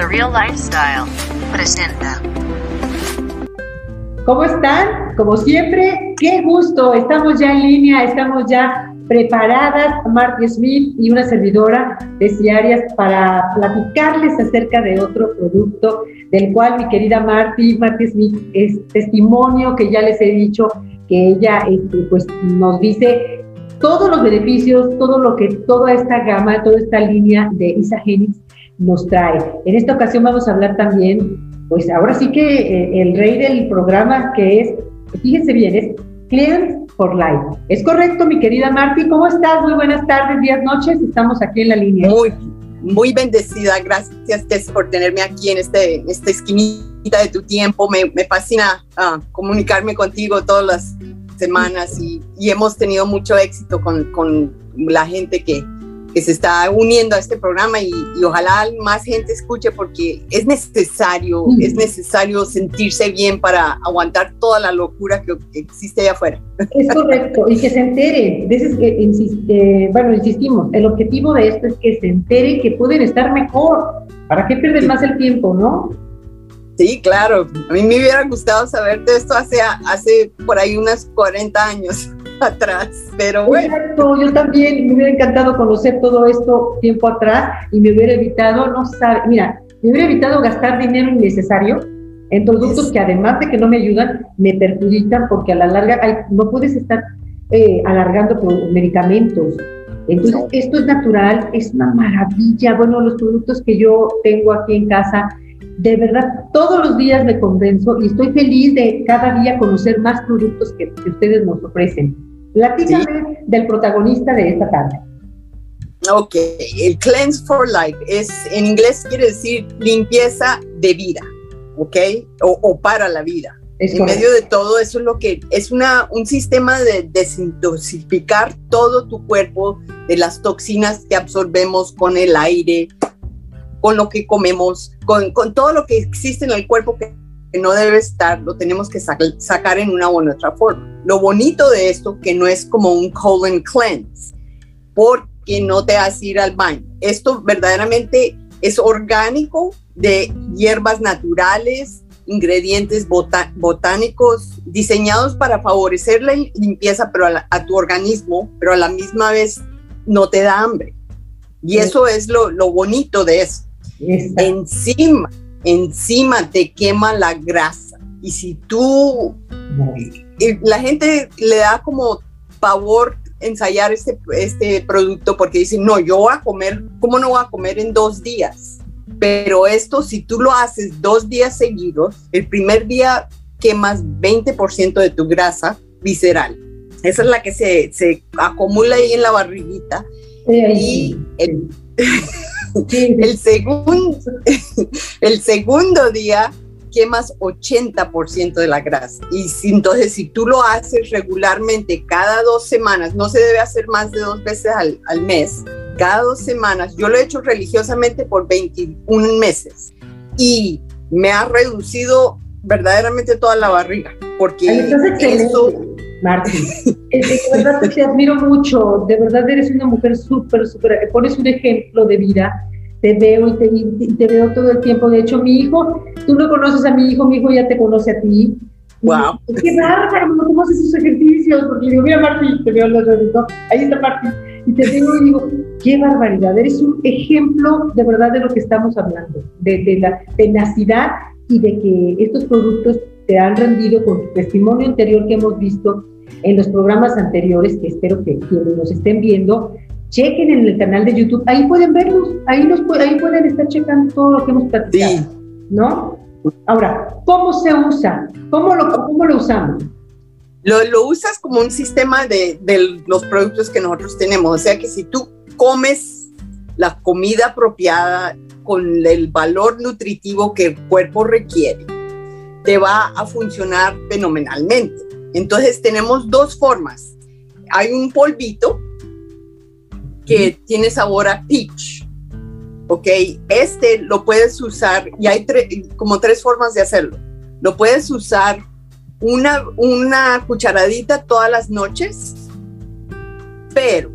The Real Lifestyle presenta. ¿Cómo están? Como siempre, qué gusto. Estamos ya en línea, estamos ya preparadas, Marty Smith y una servidora de Ciarias para platicarles acerca de otro producto del cual mi querida Marty, Marty Smith es testimonio que ya les he dicho que ella este, pues, nos dice todos los beneficios, todo lo que toda esta gama, toda esta línea de Isagenix nos trae. En esta ocasión vamos a hablar también, pues ahora sí que eh, el rey del programa que es, fíjense bien, es Clients for Life. ¿Es correcto, mi querida Marti? ¿Cómo estás? Muy buenas tardes, días, noches. Estamos aquí en la línea. Muy, muy bendecida. Gracias, Tess, por tenerme aquí en este, esta esquinita de tu tiempo. Me, fascina uh, comunicarme contigo todas las semanas y, y hemos tenido mucho éxito con, con la gente que, que se está uniendo a este programa y, y, ojalá más gente escuche porque es necesario, mm. es necesario sentirse bien para aguantar toda la locura que, existe allá afuera. Es correcto, y que se entere, eh, insiste, bueno, insistimos, el objetivo de esto es que se entere que pueden estar mejor, ¿para qué pierden sí. más el tiempo, no? Sí, claro, a mí me hubiera gustado saber de esto hace, hace por ahí unos 40 años atrás, pero bueno. Exacto, yo también me hubiera encantado conocer todo esto tiempo atrás y me hubiera evitado, no sabe, mira, me hubiera evitado gastar dinero innecesario en productos sí. que además de que no me ayudan, me perjudican porque a la larga hay, no puedes estar eh, alargando medicamentos. Entonces, esto es natural, es una maravilla. Bueno, los productos que yo tengo aquí en casa, de verdad, todos los días me convenzo y estoy feliz de cada día conocer más productos que, que ustedes nos ofrecen. Platícame sí. del protagonista de esta tarde. Ok, el Cleanse for Life es, en inglés quiere decir limpieza de vida, ok, o, o para la vida. Es en correcto. medio de todo eso es lo que es una, un sistema de desintoxicar todo tu cuerpo de las toxinas que absorbemos con el aire, con lo que comemos, con, con todo lo que existe en el cuerpo que que no debe estar, lo tenemos que sac sacar en una u otra forma. Lo bonito de esto que no es como un colon cleanse, porque no te hace ir al baño. Esto verdaderamente es orgánico de hierbas naturales, ingredientes botá botánicos diseñados para favorecer la limpieza pero a, la, a, tu organismo, pero a la misma vez no te da hambre. Y eso es lo, lo bonito de Encima, encima te quema la grasa. Y si tú, la gente le da como pavor ensayar este, este producto porque dicen, no, yo voy a comer, ¿cómo no voy a comer en dos días? Pero esto, si tú lo haces dos días seguidos, el primer día quemas 20% de tu grasa visceral. Esa es la que se, se acumula ahí en la barriguita. Sí. Y el, el, segundo, el segundo día quemas 80% de la grasa. Y si, entonces, si tú lo haces regularmente cada dos semanas, no se debe hacer más de dos veces al, al mes, cada dos semanas, yo lo he hecho religiosamente por 21 meses y me ha reducido verdaderamente toda la barriga, porque eso... Martín, de verdad te admiro mucho, de verdad eres una mujer súper, súper, pones un ejemplo de vida, te veo y te, y te, veo todo el tiempo, de hecho mi hijo, tú no conoces a mi hijo, mi hijo ya te conoce a ti. Wow. Y, qué bárbaro, ¿cómo haces esos ejercicios? Porque le digo, mira Martín, te veo los dedos, ahí está Martín, y te digo y digo, qué barbaridad, eres un ejemplo de verdad de lo que estamos hablando, de, de la tenacidad y de que estos productos te han rendido con tu testimonio anterior que hemos visto en los programas anteriores, que espero que quienes nos estén viendo, chequen en el canal de YouTube, ahí pueden verlos, ahí, nos, ahí pueden estar checando todo lo que hemos platicado, sí. ¿no? Ahora, ¿cómo se usa? ¿Cómo lo, cómo lo usamos? Lo, lo usas como un sistema de, de los productos que nosotros tenemos, o sea que si tú comes la comida apropiada con el valor nutritivo que el cuerpo requiere, te va a funcionar fenomenalmente. Entonces tenemos dos formas. Hay un polvito que mm. tiene sabor a peach. Ok, este lo puedes usar y hay como tres formas de hacerlo. Lo puedes usar una, una cucharadita todas las noches, pero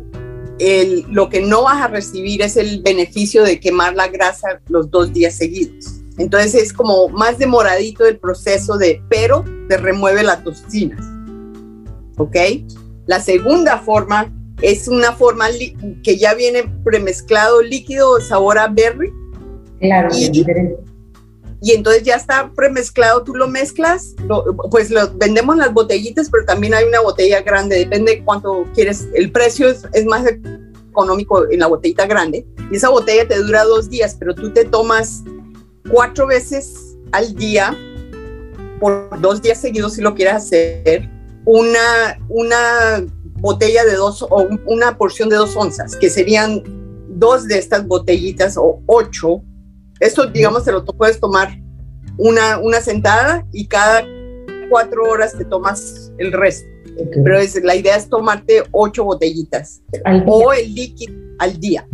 el, lo que no vas a recibir es el beneficio de quemar la grasa los dos días seguidos. Entonces es como más demoradito el proceso de, pero te remueve las toxinas. ¿Ok? La segunda forma es una forma que ya viene premezclado líquido sabor a berry. Claro, y, diferente. Y entonces ya está premezclado, tú lo mezclas, pues lo, vendemos las botellitas, pero también hay una botella grande, depende de cuánto quieres. El precio es, es más económico en la botellita grande. Y esa botella te dura dos días, pero tú te tomas cuatro veces al día, por dos días seguidos si lo quieres hacer, una, una botella de dos o una porción de dos onzas, que serían dos de estas botellitas o ocho. Esto, digamos, te lo puedes tomar una, una sentada y cada cuatro horas te tomas el resto. Pero es, la idea es tomarte ocho botellitas o el líquido al día.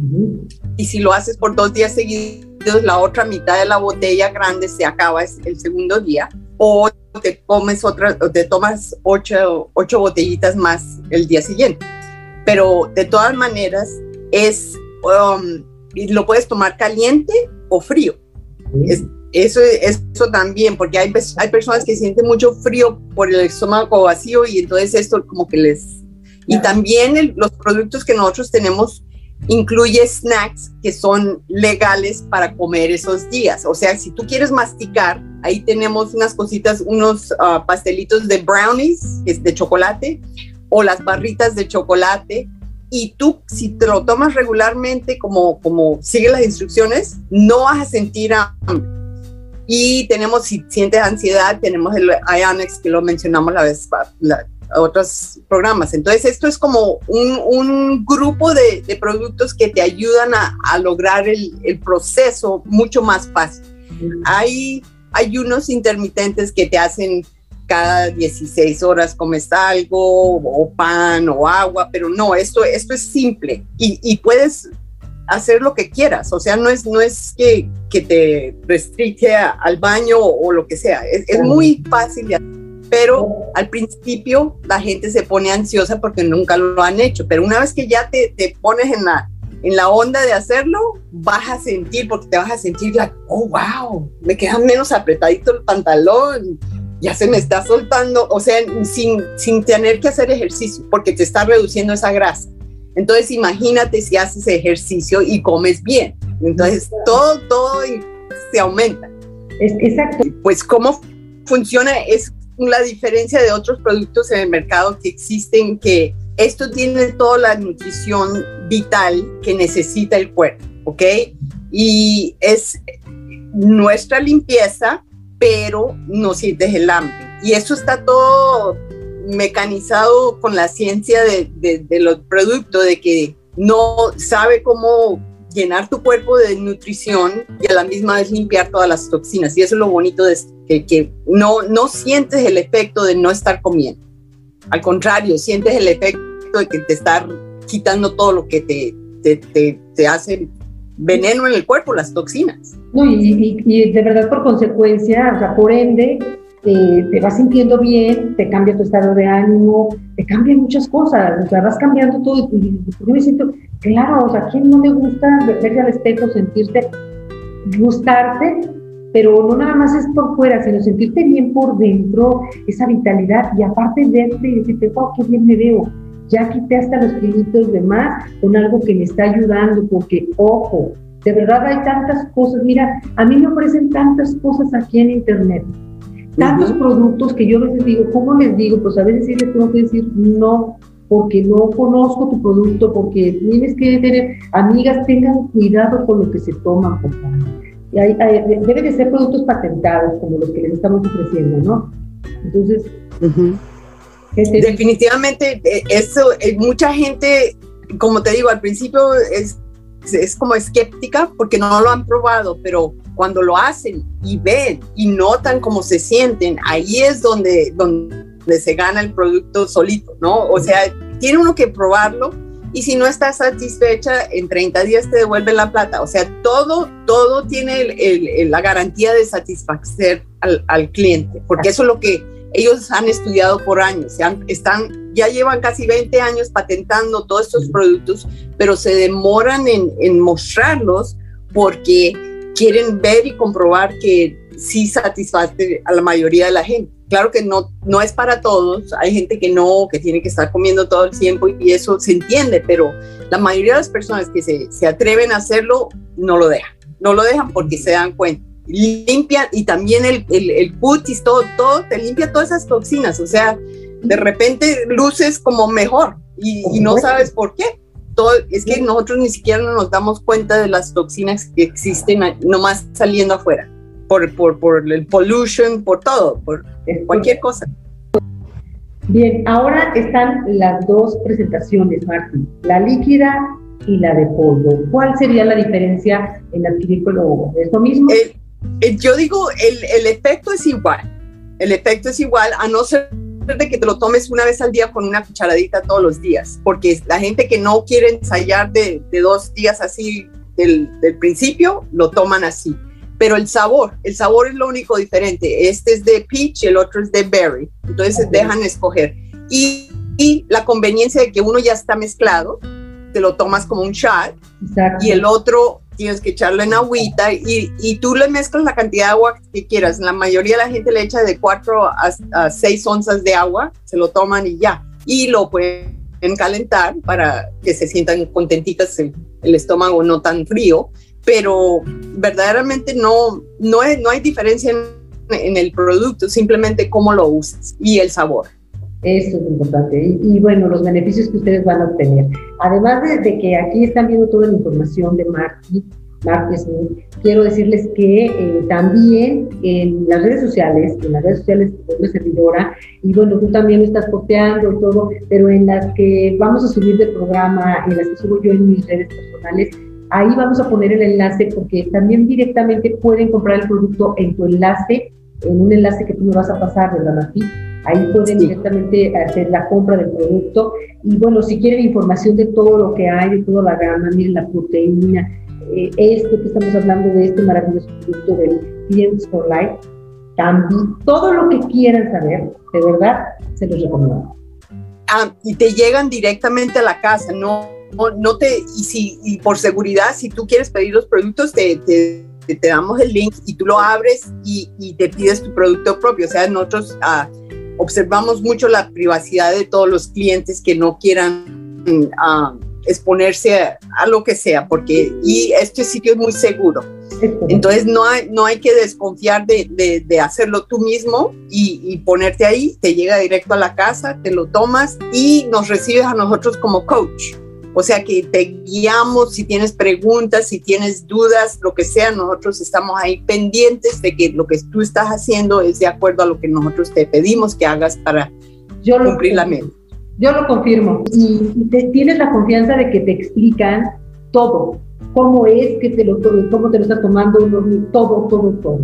Y si lo haces por dos días seguidos, la otra mitad de la botella grande se acaba el segundo día. O te comes otra, o te tomas ocho, ocho botellitas más el día siguiente. Pero de todas maneras, es, um, lo puedes tomar caliente o frío. eso, eso también, porque hay, hay personas que sienten mucho frío por el estómago vacío y entonces esto como que les... Y también los productos que nosotros tenemos incluye snacks que son legales para comer esos días. O sea, si tú quieres masticar, ahí tenemos unas cositas, unos ah, pastelitos de brownies, es de chocolate, o las barritas de chocolate. Y tú, si te lo tomas regularmente, como, como sigue las instrucciones, no vas a sentir hambre. Y tenemos, si sientes ansiedad, tenemos el Ionex que lo mencionamos la vez, la, otros programas. Entonces, esto es como un, un grupo de, de, productos que te ayudan a, a lograr el, el, proceso mucho más fácil. Hay ayunos intermitentes que te hacen cada 16 horas comes algo, o pan, o agua, pero no, esto, esto es simple y, y puedes hacer lo que quieras, o sea, no es, no es que, que te restringe al baño o, o, lo que sea, es, es muy fácil de hacer pero al principio la gente se pone ansiosa porque nunca lo han hecho, pero una vez que ya te, te pones en la, en la onda de hacerlo, vas a sentir, porque te vas a sentir la, oh, wow, me queda menos apretadito el pantalón, ya se me está soltando, o sea, sin, sin tener que hacer ejercicio, porque te está reduciendo esa grasa. Entonces imagínate si haces ejercicio y comes bien. Entonces todo, todo se aumenta. Exacto. Pues cómo funciona es la diferencia de otros productos en el mercado que existen, que esto tiene toda la nutrición vital que necesita el cuerpo, ¿ok? Y es nuestra limpieza, pero no sientes el hambre. Y eso está todo mecanizado con la ciencia de, los productos, de que no sabe cómo llenar tu cuerpo de nutrición y a la misma vez limpiar todas las toxinas. Y eso es lo bonito de que, que no, no sientes el efecto de no estar comiendo. Al contrario, sientes el efecto de que te está quitando todo lo que te, te, te, te hace veneno en el cuerpo, las toxinas. No, y, y, y, de verdad por consecuencia, o sea, por ende, te vas sintiendo bien, te cambia tu estado de ánimo, te cambian muchas cosas, o sea, vas cambiando todo. Y, yo me siento, claro, o sea, ¿a quién no le gusta verse al espejo, sentirte, gustarte? Pero no nada más es por fuera, sino sentirte bien por dentro, esa vitalidad, y aparte verte y decirte, wow, qué bien me veo. Ya quité hasta los kilitos de más con algo que me está ayudando, porque, ojo, de verdad hay tantas cosas. Mira, a mí me ofrecen tantas cosas aquí en Internet tantos uh -huh. productos que yo a veces digo, ¿cómo les digo? Pues a veces sí les tengo que decir no, porque no conozco tu producto, porque tienes que tener, amigas, tengan cuidado con lo que se toman, por favor. Y hay, hay, deben de ser productos patentados, como los que les estamos ofreciendo, ¿no? Entonces, uh -huh. este, definitivamente, eh, eso, eh, mucha gente, como te digo, al principio es, es como escéptica porque no lo han probado, pero cuando lo hacen y ven y notan cómo se sienten, ahí es donde, donde se gana el producto solito, ¿no? O sea, tiene uno que probarlo y si no estás satisfecha, en 30 días te devuelven la plata. O sea, todo, todo tiene el, el, la garantía de satisfacer al, al, cliente, porque eso es lo que ellos han estudiado por años, han, están ya llevan casi 20 años patentando todos estos productos, pero se demoran en, mostrarlos porque quieren ver y comprobar que sí satisface a la mayoría de la gente. Claro que no, no es para todos, hay gente que no, que tiene que estar comiendo todo el tiempo y eso se entiende, pero la mayoría de las personas que se, se atreven a hacerlo no lo dejan, no lo dejan porque se dan cuenta. Limpian y también el, el, el putis, todo, todo, te limpia todas esas toxinas, o sea, de repente luces como mejor y, y no sabes por qué todo, es que nosotros ni siquiera nos damos cuenta de las toxinas que existen nomás saliendo afuera, por, por, por el pollution, por todo, por cualquier cosa. Bien, ahora están las dos presentaciones, Martín, la líquida y la de polvo. ¿Cuál sería la diferencia en adquirir polvo? ¿Es lo mismo? yo digo, el, el efecto es igual. El efecto es igual, a no ser de que te lo tomes una vez al día con una cucharadita todos los días, porque la gente que no quiere ensayar de, dos días así del, principio, lo toman así. Pero el sabor, el sabor es lo único diferente. Este es de peach el otro es de berry. Entonces dejan escoger. Y, y, la conveniencia de que uno ya está mezclado, te lo tomas como un shot y el otro tienes que echarlo en agüita y, y, tú le mezclas la cantidad de agua que quieras. La mayoría de la gente le echa de 4 a, 6 onzas de agua, se lo toman y ya. Y lo pueden calentar para que se sientan contentitas el, estómago no tan frío, pero verdaderamente no, no, no hay diferencia en, en el producto, simplemente cómo lo usas y el sabor. Eso es importante. Y, bueno, los beneficios que ustedes van a obtener. Además de, que aquí están viendo toda la información de Marty, Marty Smith, quiero decirles que eh, también en las redes sociales, en las redes sociales de una servidora, y bueno, tú también lo estás posteando y todo, pero en las que vamos a subir del programa, en las que subo yo en mis redes personales, ahí vamos a poner el enlace porque también directamente pueden comprar el producto en tu enlace, en un enlace que tú me vas a pasar, ¿verdad, Martí? Ahí pueden directamente hacer la compra del producto. Y bueno, si quieren información de todo lo que hay, de toda la gama, miren la proteína, eh, este que estamos hablando de este maravilloso producto del Clients for Life, también todo lo que quieran saber, de verdad, se los recomiendo. Ah, y te llegan directamente a la casa, no, no, te, y, si, y por seguridad, si tú quieres pedir los productos, te, te, te damos el link y tú lo abres y, y, te pides tu producto propio. O sea, nosotros ah, observamos mucho la privacidad de todos los clientes que no quieran uh, exponerse a, lo que sea, porque y este sitio es muy seguro. Entonces no hay, no hay que desconfiar de, de, hacerlo tú mismo y, y, ponerte ahí, te llega directo a la casa, te lo tomas y nos recibes a nosotros como coach. O sea que te guiamos si tienes preguntas, si tienes dudas, lo que sea, nosotros estamos ahí pendientes de que lo que tú estás haciendo es de acuerdo a lo que nosotros te pedimos que hagas para Yo cumplir la meta. Yo lo confirmo y, te, tienes la confianza de que te explican todo, cómo es que te lo, cómo te lo estás tomando, todo, todo, todo.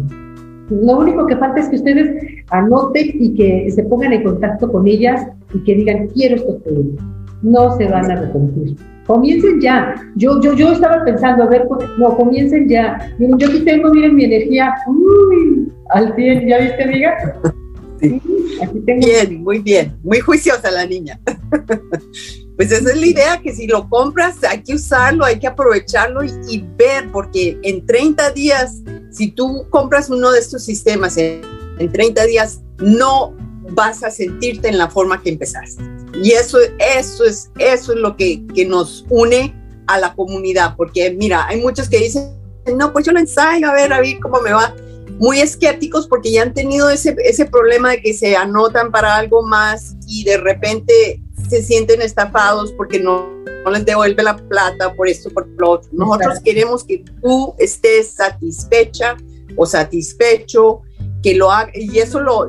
Lo único que falta es que ustedes anoten y que se pongan en contacto con ellas y que digan, quiero estos productos no se van a arrepentir. Comiencen ya. Yo, yo, yo estaba pensando, a ver, no, comiencen ya. Miren, yo aquí tengo, miren, mi energía, uy, al 100, ¿ya viste, amiga? Sí. Aquí tengo. Bien, muy bien, muy juiciosa la niña. Pues esa es la idea, que si lo compras hay que usarlo, hay que aprovecharlo y, y ver, porque en 30 días, si tú compras uno de estos sistemas en, en 30 días, no vas a sentirte en la forma que empezaste. Y eso, eso, es, eso es lo que, que nos une a la comunidad, porque mira, hay muchos que dicen, no, pues yo lo ensayo, a ver, a ver cómo me va. Muy escépticos porque ya han tenido ese, ese problema de que se anotan para algo más y de repente se sienten estafados porque no, no les devuelve la plata por esto, por lo otro. Nosotros queremos que tú estés satisfecha o satisfecho que lo haga, y eso lo,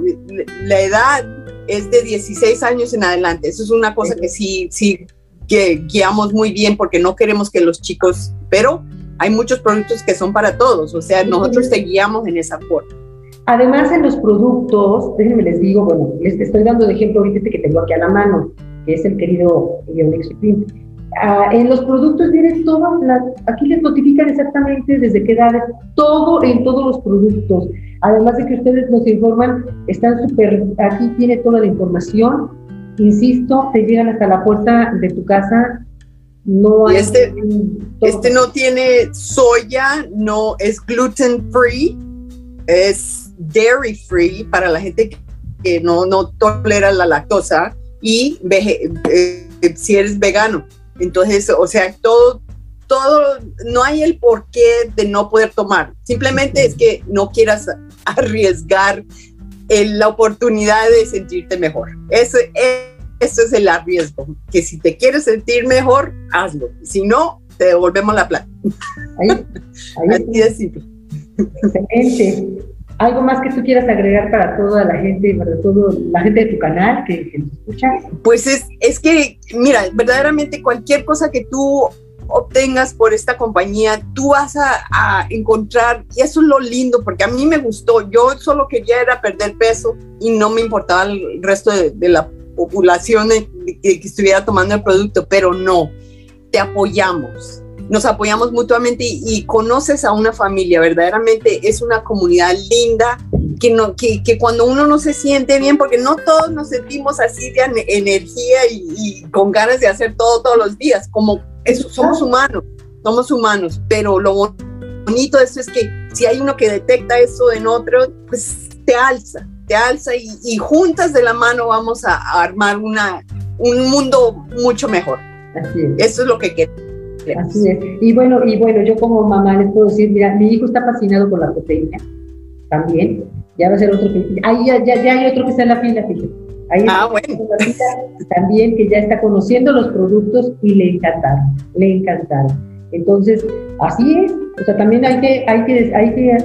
la edad es de 16 años en adelante. Eso es una cosa que sí, sí, que guiamos muy bien porque no queremos que los chicos, pero hay muchos productos que son para todos, o sea, nosotros te guiamos en esa forma. Además, en los productos, déjenme les digo, bueno, les estoy dando de ejemplo ahorita este que tengo aquí a la mano, que es el querido Ionix Supreme. Ah, en los productos vienen todas las, aquí les notifican exactamente desde qué edades, todo en todos los productos. Además de que ustedes nos informan, están súper, aquí tiene toda la información insisto, te llegan hasta la puerta de tu casa. No hay este, este no tiene soya, no es gluten free, es dairy free para la gente que no, no tolera la lactosa y eh, si eres vegano. Entonces, o sea, todo, todo, no hay el porqué de no poder tomar. Simplemente es que no quieras arriesgar la oportunidad de sentirte mejor. Eso, eso es el arriesgo, que si te quieres sentir mejor, hazlo. Si no, te devolvemos la plata. Ahí, Así de simple. Excelente. ¿Algo más que tú quieras agregar para toda la gente, para toda la gente de tu canal que, que nos escucha? Pues es, es que, mira, verdaderamente cualquier cosa que tú obtengas por esta compañía, tú vas a, encontrar, y eso es lo lindo, porque a mí me gustó, yo solo quería era perder peso y no me importaba el resto de, la población que, estuviera tomando el producto, pero no, te apoyamos. Nos apoyamos mutuamente y, conoces a una familia, verdaderamente es una comunidad linda, que, no, que, que, cuando uno no se siente bien, porque no todos nos sentimos así de energía y, con ganas de hacer todo todos los días, como eso, somos humanos, somos humanos, pero lo bonito de esto es que si hay uno que detecta eso en otro, pues te alza, te alza y, juntas de la mano vamos a, armar una, un mundo mucho mejor. Eso es lo que queremos. Así es. Y bueno, y bueno, yo como mamá les puedo decir, mira, mi hijo está fascinado con la proteína, también. Ya va a ser otro que, ahí ya, ya, ya hay otro que está en la fila, fíjate. Ahí ah, bueno. también que ya está conociendo los productos y le encantaron, le encantaron. Entonces, así es. O sea, también hay que, hay que, hay que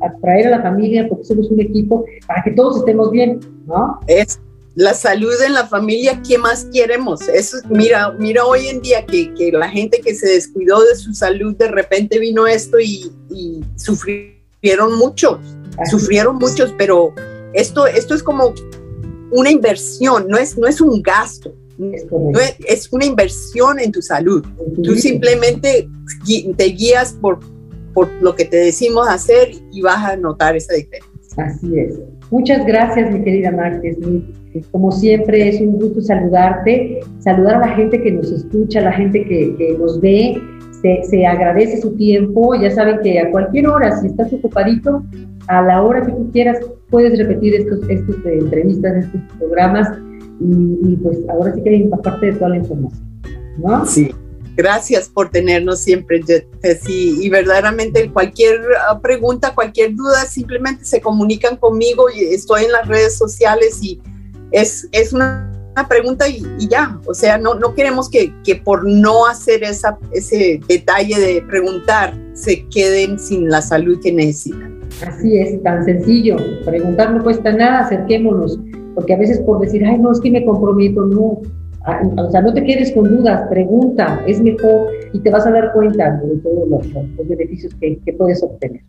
atraer a la familia porque somos un equipo para que todos estemos bien, ¿no? Es la salud en la familia, ¿qué más queremos? Eso, mira, mira hoy en día que, que la gente que se descuidó de su salud, de repente vino esto y, sufrieron muchos, sufrieron muchos, pero esto, esto es como una inversión, no es, no es un gasto. Es, una inversión en tu salud. Tú simplemente te guías por, por lo que te decimos hacer y vas a notar esa diferencia. Así es. Muchas gracias, mi querida Márquez. Como siempre, es un gusto saludarte, saludar a la gente que nos escucha, a la gente que, nos ve. Se, agradece su tiempo. Ya saben que a cualquier hora, si estás ocupadito, a la hora que tú quieras, puedes repetir estos, estos eh, entrevistas, estos programas. Y, pues ahora sí que empaparte de toda la información. ¿no? Sí. Gracias por tenernos siempre, Y, y verdaderamente cualquier ah, pregunta, cualquier duda, simplemente se comunican conmigo y estoy en las redes sociales y es, es una, pregunta y, ya. O sea, no, no queremos que, que, por no hacer esa, ese detalle de preguntar se queden sin la salud que necesitan. Así es, tan sencillo. Preguntar no cuesta nada, acerquémonos. Porque a veces por decir, ay, no, es que me comprometo, no. Ah, o sea, no te quedes con dudas, pregunta, es mejor y te vas a dar cuenta de todos los, los beneficios que, que puedes obtener.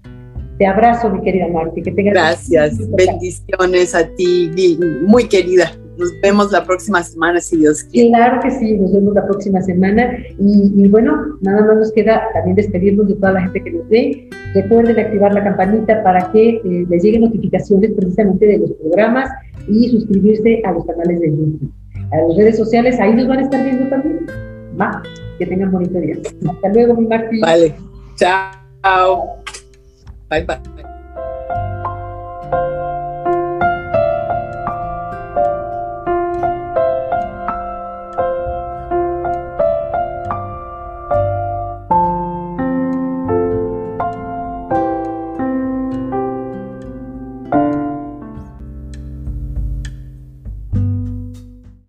Te abrazo, mi querida Marti. Que tengas Gracias. Bendiciones a ti, muy querida. Nos vemos la próxima semana, si Dios quiere. Claro que sí, nos vemos la próxima semana. Y, bueno, nada más nos queda también despedirnos de toda la gente que nos ve. Recuerden activar la campanita para que eh, les lleguen notificaciones precisamente de los programas y suscribirse a los canales de YouTube. A las redes sociales, ahí nos van a estar viendo también. Va, que tengan bonito día. Hasta luego, mi Marti. Vale, chao. Bye bye.